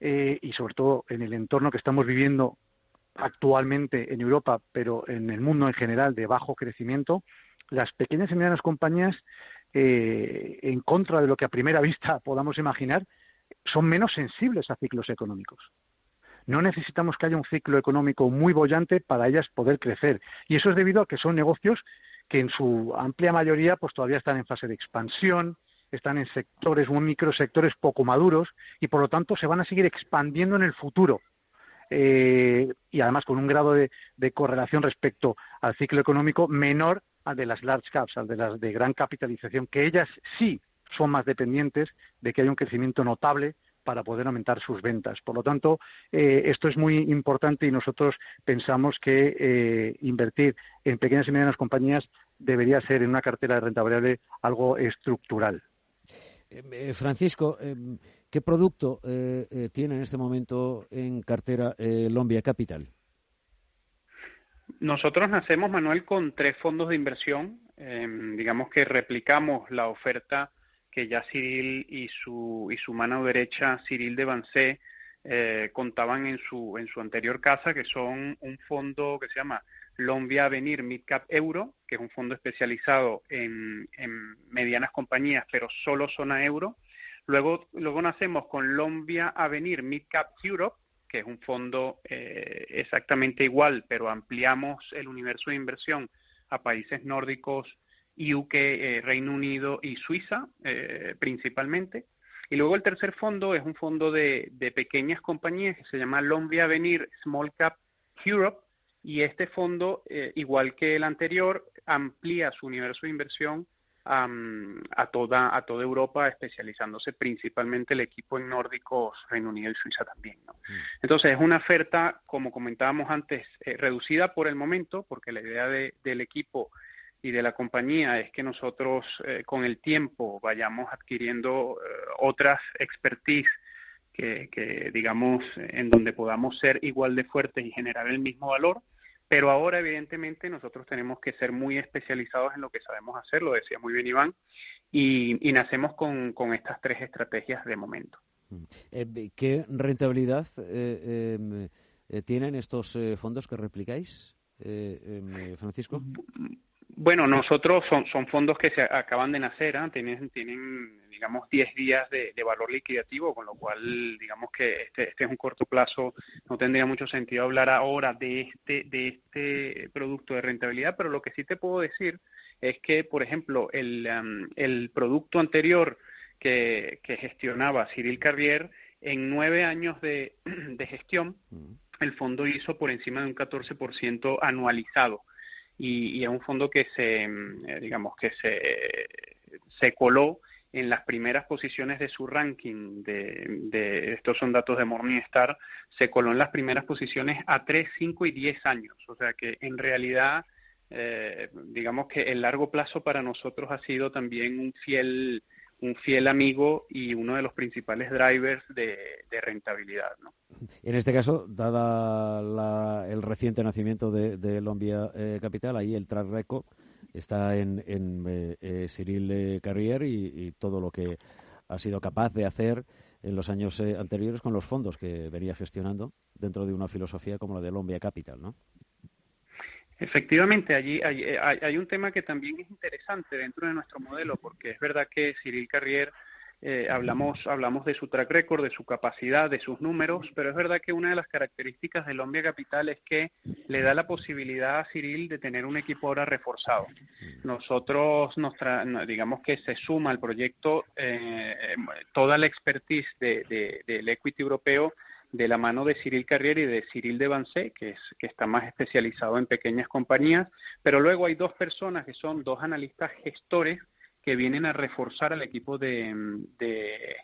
eh, y sobre todo en el entorno que estamos viviendo actualmente en Europa, pero en el mundo en general de bajo crecimiento, las pequeñas y medianas compañías, eh, en contra de lo que a primera [LAUGHS] vista podamos imaginar, son menos sensibles a ciclos económicos. No necesitamos que haya un ciclo económico muy bollante para ellas poder crecer. Y eso es debido a que son negocios que en su amplia mayoría pues todavía están en fase de expansión, están en sectores en microsectores poco maduros y por lo tanto se van a seguir expandiendo en el futuro eh, y además con un grado de, correlación respecto al ciclo económico menor al de las large caps, al de las de gran capitalización, que ellas sí son más dependientes de que haya un crecimiento notable para poder aumentar sus ventas. Por lo tanto, eh, esto es muy importante y nosotros pensamos que eh, invertir en pequeñas y medianas compañías debería ser en una cartera de renta variable algo estructural. Francisco, ¿Qué producto eh, eh, tiene en este momento en cartera eh, Lombia Capital? Nosotros nacemos, Manuel, con tres fondos de inversión. Em, digamos que replicamos la oferta que ya Cyril y su, y su mano derecha, Cyril de Bancé, contaban en su, en su anterior casa, que son un fondo que se llama Lombia Avenir Midcap Euro, que es un fondo especializado en, medianas compañías, pero solo zona euro Luego, luego nacemos con Lombia Avenir Midcap Europe, que es un fondo eh, exactamente igual, pero ampliamos el universo de inversión a países nórdicos, UK, eh, Reino Unido y Suiza eh, principalmente. Y luego el tercer fondo es un fondo de, de pequeñas compañías que se llama Lombia Venir Small Cap Europe. Y este fondo, igual que el anterior, amplía su universo de inversión a, toda, a toda Europa, especializándose principalmente el equipo en nórdicos, Reino Unido y Suiza también. ¿no? Mm. Entonces es una oferta, como comentábamos antes, eh, reducida por el momento, porque la idea del equipo y de la compañía es que nosotros eh, con el tiempo vayamos adquiriendo eh, otras expertise que, que, digamos, en donde podamos ser igual de fuertes y generar el mismo valor pero ahora, evidentemente, nosotros tenemos que ser muy especializados en lo que sabemos hacer, lo decía muy bien Iván, y, nacemos con, estas tres estrategias de momento. Mm. Eh, ¿Qué rentabilidad eh, em, eh, tienen estos fondos que replicáis, em, Francisco? Bueno, nosotros son, son fondos que se acaban de nacer, ¿eh? tienen, tienen, digamos, 10 días de, valor liquidativo, con lo cual, digamos que este, este es un corto plazo, no tendría mucho sentido hablar ahora de este, de este producto de rentabilidad, pero lo que sí te puedo decir es que, por ejemplo, el, el producto anterior que, que gestionaba Cyril Carrier, en nueve años de, de gestión, mm. el fondo hizo por encima de un 14% anualizado y, es un fondo que se, mm, eh, digamos, que se, se coló en las primeras posiciones de su ranking, de, estos son datos de Morningstar, se coló en las primeras posiciones a 3, 5 y 10 años. O sea que en realidad, eh, digamos que el largo plazo para nosotros ha sido también un fiel un fiel amigo y uno de los principales drivers de, rentabilidad. ¿no? En este caso, dada el reciente nacimiento de, de Lombia eh, Capital, ahí el track record está en, eh, eh, Cyril Carrier y, todo lo que ha sido capaz de hacer en los años anteriores con los fondos que venía gestionando dentro de una filosofía como la de Lombia Capital, ¿no? Efectivamente, allí hay, un tema que también es interesante dentro de nuestro modelo, porque es verdad que Cyril Carrier eh, hablamos, hablamos de su track record, de su capacidad, de sus números, pero es verdad que una de las características de Lombia Capital es que le da la posibilidad a Cyril de tener un equipo ahora reforzado. Nosotros, nos digamos que se suma al proyecto eh, toda la expertise del equity europeo de la mano de Cyril Carrier y de Cyril Devancé, que, es, que está más especializado en pequeñas compañías, pero luego hay dos personas que son dos analistas gestores que vienen a reforzar al equipo de, de,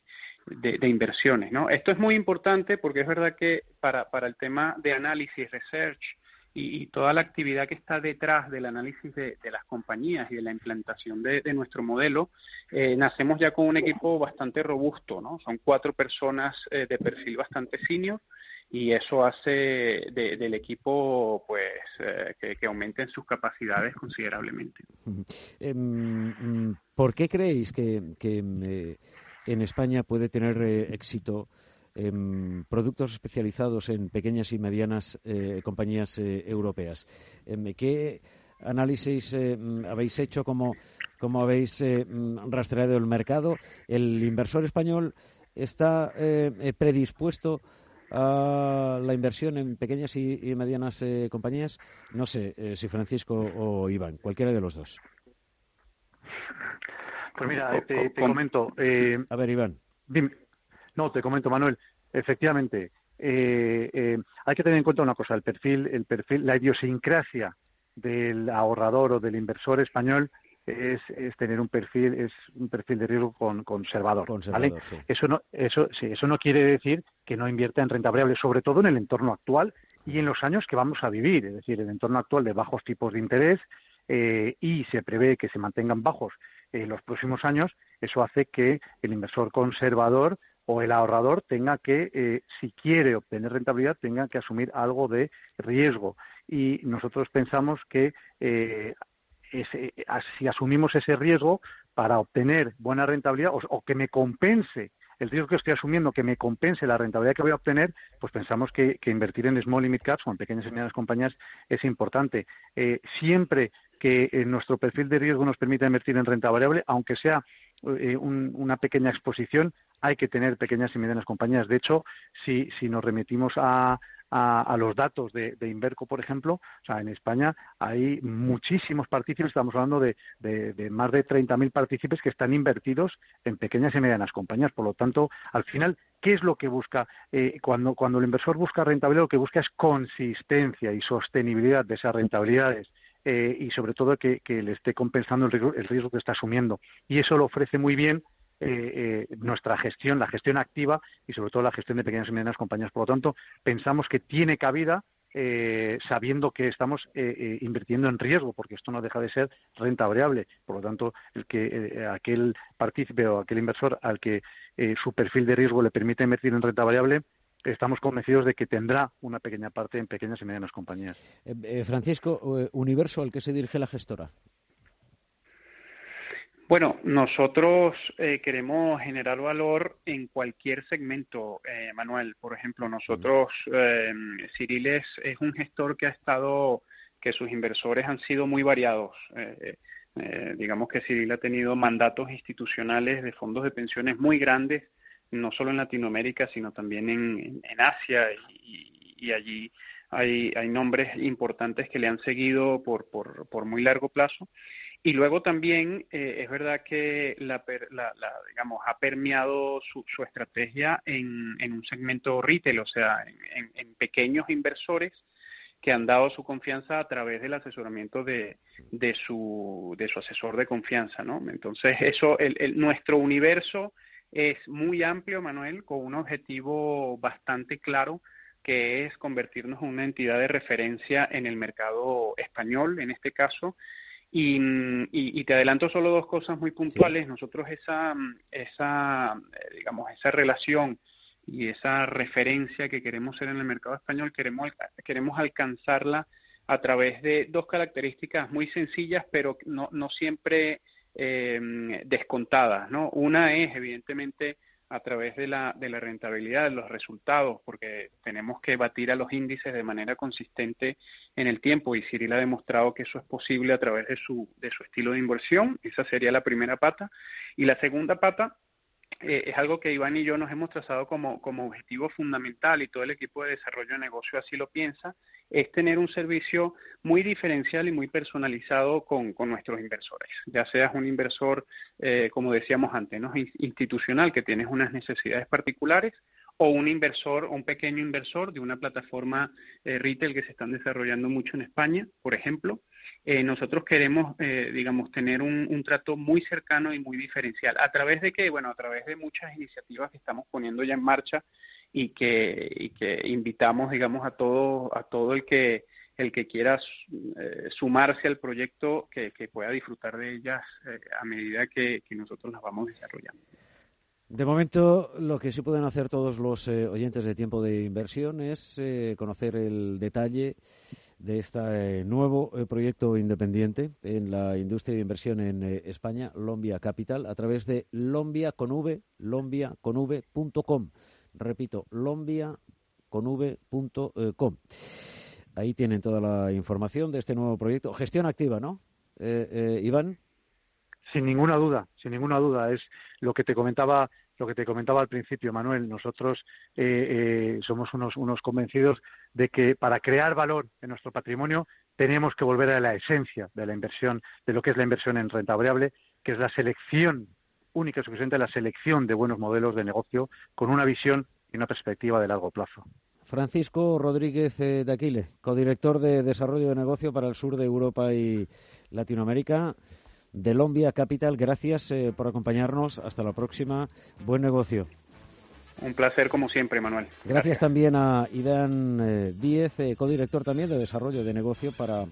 de, inversiones. ¿no? Esto es muy importante porque es verdad que para, para el tema de análisis, research, y, toda la actividad que está detrás del análisis de, las compañías y de la implantación de, nuestro modelo, eh, nacemos ya con un equipo bastante robusto, ¿no? Son cuatro personas eh, de perfil bastante senior y eso hace del equipo pues eh, que, aumenten sus capacidades considerablemente. [LAUGHS] Em, ¿Por qué creéis que, que en España puede tener éxito productos especializados en pequeñas y medianas eh, compañías eh, europeas. Em, ¿Qué análisis em, habéis hecho? ¿Cómo, cómo habéis eh, rastreado el mercado? ¿El inversor español está predispuesto a la inversión en pequeñas y, medianas compañías? No sé si Francisco o Iván, cualquiera de los dos. Pues mira, te, comento. a ver, Iván. No, te comento, Manuel. Efectivamente, eh, eh, hay que tener en cuenta una cosa: el perfil, el perfil, la idiosincrasia del ahorrador o del inversor español es, tener un perfil, es un perfil de riesgo conservador. Eso no, eso, sí, eso no quiere decir que no invierta en renta variable, sobre todo en el entorno actual y en los años que vamos a vivir, es decir, el entorno actual de bajos tipos de interés eh, y se prevé que se mantengan bajos en los próximos años. Eso hace que el inversor conservador o el ahorrador tenga que, eh, si quiere obtener rentabilidad, tenga que asumir algo de riesgo. Y nosotros pensamos que eh, si asumimos ese riesgo para obtener buena rentabilidad o, que me compense el riesgo que estoy asumiendo, que me compense la rentabilidad que voy a obtener, pues pensamos que, invertir en small limit caps o en pequeñas y medianas compañías es importante. Eh, siempre que nuestro perfil de riesgo nos permita invertir en renta variable, aunque sea eh, una pequeña exposición, hay que tener pequeñas y medianas compañías. De hecho, si, si nos remitimos a, a, los datos de, Inverco, por ejemplo, o sea, en España hay muchísimos partícipes, estamos hablando de, de más de 30.000 partícipes que están invertidos en pequeñas y medianas compañías. Por lo tanto, al final, ¿qué es lo que busca? Eh, cuando, cuando el inversor busca rentabilidad, lo que busca es consistencia y sostenibilidad de esas rentabilidades. Eh, y sobre todo que, le esté compensando el riesgo, el riesgo que está asumiendo. Y eso lo ofrece muy bien eh, eh, nuestra gestión, la gestión activa y sobre todo la gestión de pequeñas y medianas compañías. Por lo tanto, pensamos que tiene cabida eh, sabiendo que estamos invirtiendo en riesgo, porque esto no deja de ser renta variable. Por lo tanto, el que aquel partícipe o aquel inversor al que su perfil de riesgo le permite invertir en renta variable, estamos convencidos de que tendrá una pequeña parte en pequeñas y medianas compañías. Francisco, Universo, al que se dirige la gestora. Bueno, nosotros eh, queremos generar valor en cualquier segmento, eh, Manuel. Por ejemplo, nosotros, eh, Cyril es, un gestor que ha estado, que sus inversores han sido muy variados. Eh, digamos que Cyril ha tenido mandatos institucionales de fondos de pensiones muy grandes, no solo en Latinoamérica, sino también en, Asia y, allí hay, hay nombres importantes que le han seguido por, por, por muy largo plazo. Y luego también eh, es verdad que la, digamos, ha permeado su, su estrategia en, en, un segmento retail, o sea, en, en, pequeños inversores que han dado su confianza a través del asesoramiento de, de, su, de su asesor de confianza, ¿no? Entonces, eso, el, el, nuestro universo es muy amplio, Manuel, con un objetivo bastante claro, que es convertirnos en una entidad de referencia en el mercado español, en este caso, y, y, te adelanto solo dos cosas muy puntuales. Nosotros esa, esa, eh, digamos, esa relación y esa referencia que queremos ser en el mercado español, queremos, queremos alcanzarla a través de dos características muy sencillas, pero no, no siempre eh, descontadas. ¿no? Una es, evidentemente, a través de la, de la rentabilidad, de los resultados, porque tenemos que batir a los índices de manera consistente en el tiempo y Cyril ha demostrado que eso es posible a través de su, de su estilo de inversión. Esa sería la primera pata. Y la segunda pata eh, es algo que Iván y yo nos hemos trazado como, como objetivo fundamental y todo el equipo de desarrollo de negocio así lo piensa, es tener un servicio muy diferencial y muy personalizado con, con nuestros inversores. Ya seas un inversor, eh, como decíamos antes, ¿no? institucional que tienes unas necesidades particulares o un inversor, un pequeño inversor de una plataforma eh, retail que se están desarrollando mucho en España, por ejemplo, eh, nosotros queremos, eh, digamos, tener un, trato muy cercano y muy diferencial. ¿A través de qué? Bueno, a través de muchas iniciativas que estamos poniendo ya en marcha y que, y que invitamos, digamos, a todo, a todo el que el que quiera sumarse al proyecto que, que, pueda disfrutar de ellas a medida que nosotros las vamos desarrollando. De momento, lo que sí pueden hacer todos los eh, oyentes de tiempo de inversión es eh, conocer el detalle de este eh, nuevo proyecto independiente en la industria de inversión en España, Lombia Capital, a través de lombia con v, lombiaconv.com. Repito, lombiaconv.com. Ahí tienen toda la información de este nuevo proyecto. Gestión activa, ¿no? Iván. Sin ninguna duda, sin ninguna duda. Es lo que te comentaba, lo que te comentaba al principio, Manuel. Nosotros eh, eh, somos unos, unos convencidos de que para crear valor en nuestro patrimonio tenemos que volver a la esencia de la inversión, de lo que es la inversión en renta variable, que es la selección única y suficiente, la selección de buenos modelos de negocio con una visión y una perspectiva de largo plazo. Francisco Rodríguez eh, de Aquile, codirector de Desarrollo de Negocio para el sur de Europa y Latinoamérica de Lombia Capital. Gracias eh, por acompañarnos. Hasta la próxima. Buen negocio. Un placer como siempre, Manuel. Gracias, también a Idan eh, Díez, eh, codirector también de desarrollo de negocio para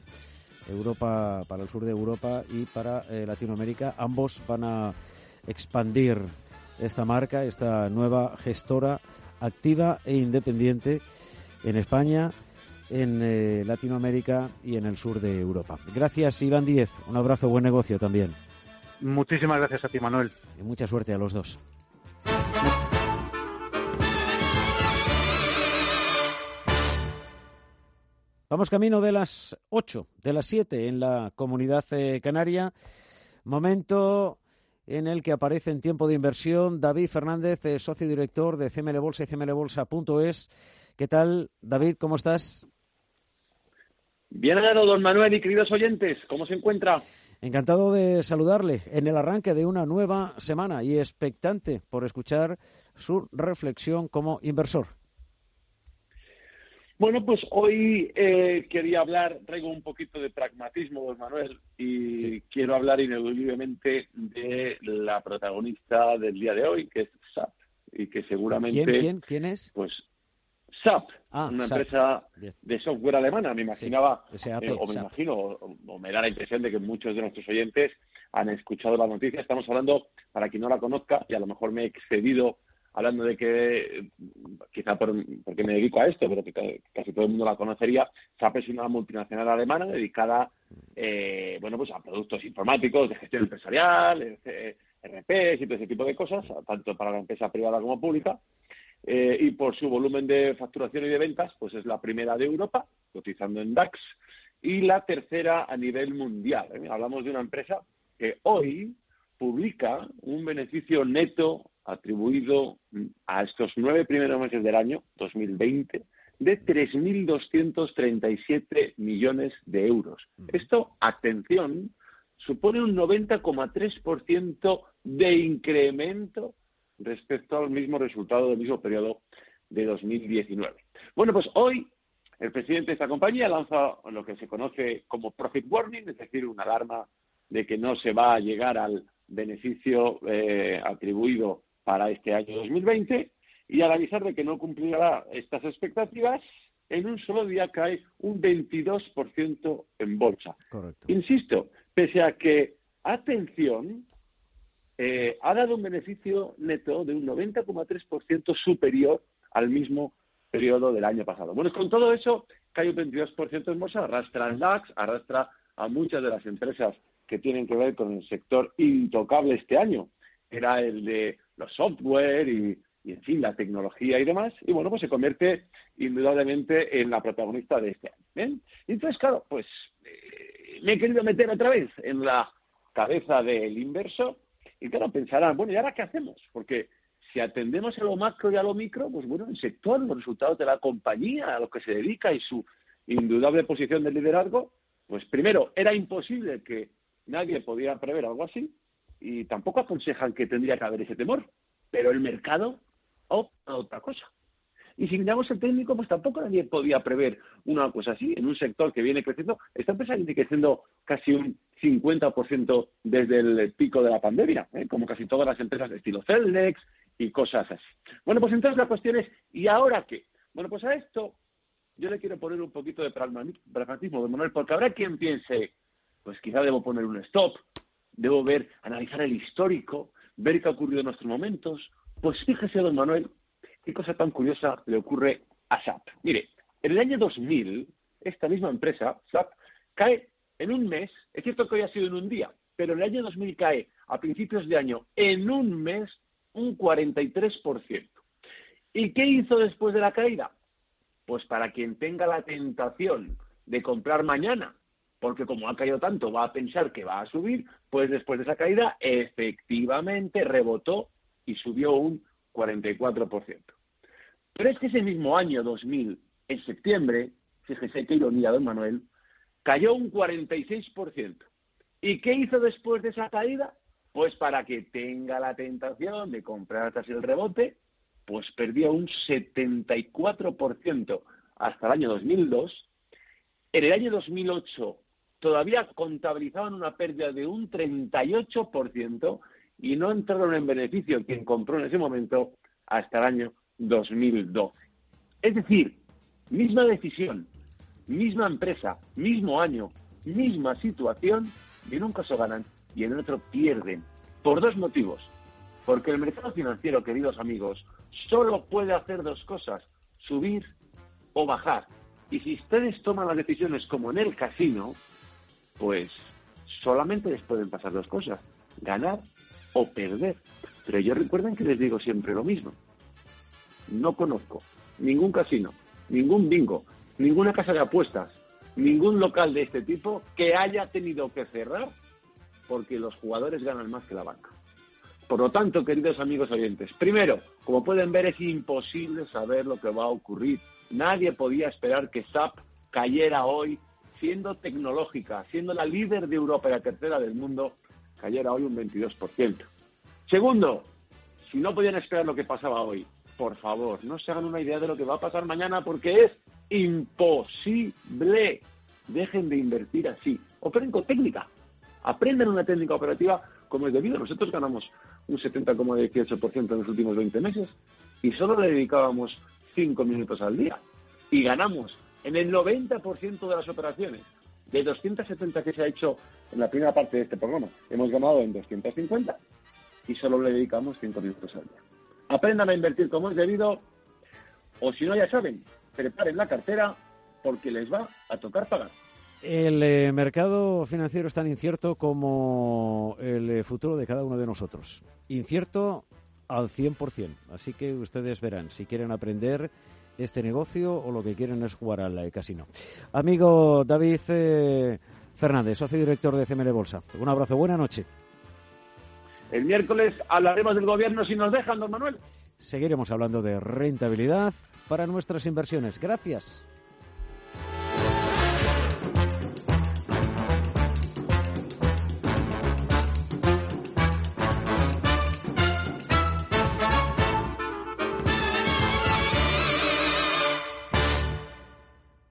Europa, para el sur de Europa y para Latinoamérica. Ambos van a expandir esta marca, esta nueva gestora activa e independiente en España en eh, Latinoamérica y en el sur de Europa. Gracias, Iván Díez. Un abrazo, buen negocio también. Muchísimas gracias a ti, Manuel. Y mucha suerte a los dos. Vamos camino de las 8, de las 7 en la comunidad eh, canaria. Momento en el que aparece en tiempo de inversión David Fernández, eh, socio director de CML Bolsa y cmlbolsa.es. ¿Qué tal, David? ¿Cómo estás? Bien hallado, don Manuel y queridos oyentes, ¿cómo se encuentra? Encantado de saludarle en el arranque de una nueva semana y expectante por escuchar su reflexión como inversor. Bueno, pues hoy eh, quería hablar, traigo un poquito de pragmatismo, don Manuel, y quiero hablar ineludiblemente de la protagonista del día de hoy, que es SAP, y que seguramente... ¿Quién, quién, quién es? Pues SAP, Ah, una SAP. empresa Bien. de software alemana. Me imaginaba, SAP, eh, o me SAP. imagino, o, o me da la impresión de que muchos de nuestros oyentes han escuchado la noticia. Estamos hablando, para quien no la conozca, y a lo mejor me he excedido hablando de que, quizá por, porque me dedico a esto, pero que casi todo el mundo la conocería, SAP es una multinacional alemana dedicada eh, bueno, pues a productos informáticos de gestión empresarial, eh, RPs y todo ese tipo de cosas, tanto para la empresa privada como pública. Eh, y por su volumen de facturación y de ventas, pues es la primera de Europa, cotizando en DAX, y la tercera a nivel mundial. ¿eh? Hablamos de una empresa que hoy publica un beneficio neto atribuido a estos nueve primeros meses del año 2020 de 3.237 millones de euros. Esto, atención, supone un 90,3% de incremento respecto al mismo resultado del mismo periodo de 2019. Bueno, pues hoy el presidente de esta compañía lanza lo que se conoce como profit warning, es decir, una alarma de que no se va a llegar al beneficio eh, atribuido para este año 2020 y al avisar de que no cumplirá estas expectativas, en un solo día cae un 22% en bolsa. Correcto. Insisto, pese a que, atención, eh, ha dado un beneficio neto de un 90,3% superior al mismo periodo del año pasado. Bueno, con todo eso, cae un 22% en bolsa, arrastra el DAX, arrastra a muchas de las empresas que tienen que ver con el sector intocable este año. Era el de los software y, en fin, la tecnología y demás. Y bueno, pues se convierte indudablemente en la protagonista de este año. Y entonces, claro, pues eh, me he querido meter otra vez en la cabeza del inversor y claro, pensarán, bueno, ¿y ahora qué hacemos? Porque si atendemos a lo macro y a lo micro, pues bueno, el sector, los resultados de la compañía, a lo que se dedica y su indudable posición de liderazgo, pues primero, era imposible que nadie pudiera prever algo así y tampoco aconsejan que tendría que haber ese temor, pero el mercado opta a otra cosa. Y si miramos el técnico, pues tampoco nadie podía prever una cosa así en un sector que viene creciendo. Esta empresa viene creciendo casi un 50% desde el pico de la pandemia, ¿eh? como casi todas las empresas de estilo Celnex y cosas así. Bueno, pues entonces la cuestión es, ¿y ahora qué? Bueno, pues a esto yo le quiero poner un poquito de pragmatismo, de Manuel, porque habrá quien piense, pues quizá debo poner un stop, debo ver, analizar el histórico, ver qué ha ocurrido en nuestros momentos. Pues fíjese, don Manuel, qué cosa tan curiosa le ocurre a SAP. Mire, en el año 2000, esta misma empresa, SAP, cae en un mes, es cierto que hoy ha sido en un día, pero en el año 2000 cae a principios de año en un mes un 43%. ¿Y qué hizo después de la caída? Pues para quien tenga la tentación de comprar mañana, porque como ha caído tanto va a pensar que va a subir, pues después de esa caída efectivamente rebotó y subió un 44%. Pero es que ese mismo año 2000, en septiembre, fíjese qué ironía, don Manuel, cayó un 46%. ¿Y qué hizo después de esa caída? Pues para que tenga la tentación de comprar tras el rebote, pues perdió un 74% hasta el año 2002. En el año 2008 todavía contabilizaban una pérdida de un 38% y no entraron en beneficio quien compró en ese momento hasta el año 2012. Es decir, misma decisión, misma empresa, mismo año, misma situación, y en un caso ganan y en el otro pierden. Por dos motivos. Porque el mercado financiero, queridos amigos, solo puede hacer dos cosas, subir o bajar. Y si ustedes toman las decisiones como en el casino, pues solamente les pueden pasar dos cosas, ganar o perder. Pero yo recuerden que les digo siempre lo mismo. No conozco ningún casino, ningún bingo, ninguna casa de apuestas, ningún local de este tipo que haya tenido que cerrar porque los jugadores ganan más que la banca. Por lo tanto, queridos amigos oyentes, primero, como pueden ver, es imposible saber lo que va a ocurrir. Nadie podía esperar que SAP cayera hoy, siendo tecnológica, siendo la líder de Europa y la tercera del mundo, cayera hoy un 22%. Segundo, si no podían esperar lo que pasaba hoy, por favor, no se hagan una idea de lo que va a pasar mañana porque es imposible. Dejen de invertir así. Operen con técnica. Aprendan una técnica operativa como es debido. Nosotros ganamos un 70,18% en los últimos 20 meses y solo le dedicábamos 5 minutos al día. Y ganamos en el 90% de las operaciones. De 270 que se ha hecho en la primera parte de este programa, hemos ganado en 250 y solo le dedicamos 5 minutos al día. Aprendan a invertir como es debido o si no ya saben, preparen la cartera porque les va a tocar pagar. El eh, mercado financiero es tan incierto como el eh, futuro de cada uno de nosotros. Incierto al 100%. Así que ustedes verán si quieren aprender este negocio o lo que quieren es jugar al eh, casino. Amigo David Fernández, socio director de CML Bolsa. Un abrazo, buena noche. El miércoles hablaremos del gobierno si nos dejan, don Manuel. Seguiremos hablando de rentabilidad para nuestras inversiones. Gracias.